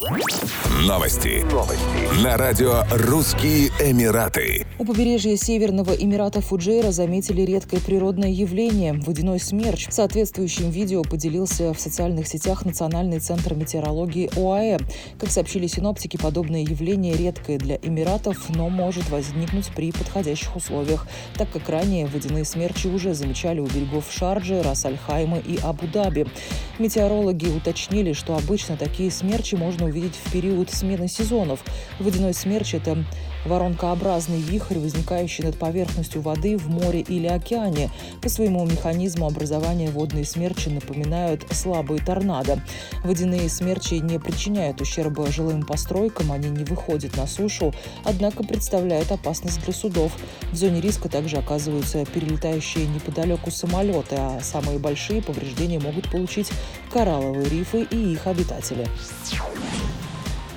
Новости. Новости. На радио «Русские Эмираты». У побережья Северного Эмирата Фуджейра заметили редкое природное явление – водяной смерч. Соответствующим видео поделился в социальных сетях Национальный центр метеорологии ОАЭ. Как сообщили синоптики, подобное явление редкое для Эмиратов, но может возникнуть при подходящих условиях, так как ранее водяные смерчи уже замечали у берегов Шарджи, Рас-Аль-Хайма и Абу-Даби. Метеорологи уточнили, что обычно такие смерчи можно увидеть в период смены сезонов. Водяной смерч – это воронкообразный вихрь, возникающий над поверхностью воды в море или океане. По своему механизму образования водные смерчи напоминают слабые торнадо. Водяные смерчи не причиняют ущерба жилым постройкам, они не выходят на сушу, однако представляют опасность для судов. В зоне риска также оказываются перелетающие неподалеку самолеты, а самые большие повреждения могут получить коралловые рифы и их обитатели.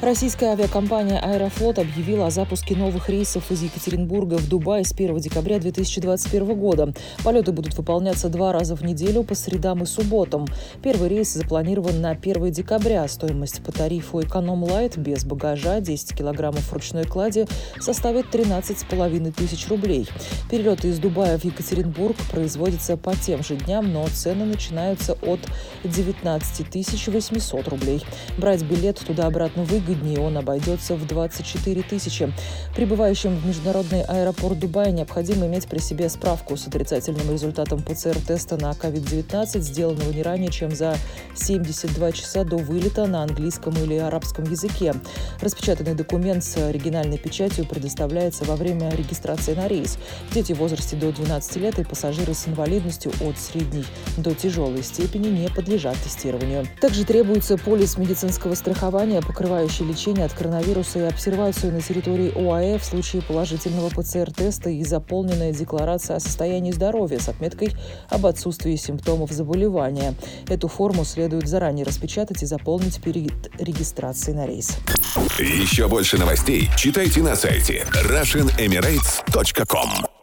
Российская авиакомпания «Аэрофлот» объявила о запуске новых рейсов из Екатеринбурга в Дубай с 1 декабря 2021 года. Полеты будут выполняться два раза в неделю по средам и субботам. Первый рейс запланирован на 1 декабря. Стоимость по тарифу «Эконом Лайт» без багажа 10 килограммов ручной клади составит 13,5 тысяч рублей. Перелеты из Дубая в Екатеринбург производятся по тем же дням, но цены начинаются от 19 800 рублей. Брать билет туда-обратно выгодно выгоднее он обойдется в 24 тысячи. Прибывающим в международный аэропорт Дубая необходимо иметь при себе справку с отрицательным результатом ПЦР-теста на COVID-19, сделанного не ранее, чем за 72 часа до вылета на английском или арабском языке. Распечатанный документ с оригинальной печатью предоставляется во время регистрации на рейс. Дети в возрасте до 12 лет и пассажиры с инвалидностью от средней до тяжелой степени не подлежат тестированию. Также требуется полис медицинского страхования, покрывающий проводящий лечение от коронавируса и обсервацию на территории ОАЭ в случае положительного ПЦР-теста и заполненная декларация о состоянии здоровья с отметкой об отсутствии симптомов заболевания. Эту форму следует заранее распечатать и заполнить перед регистрацией на рейс. Еще больше новостей читайте на сайте RussianEmirates.com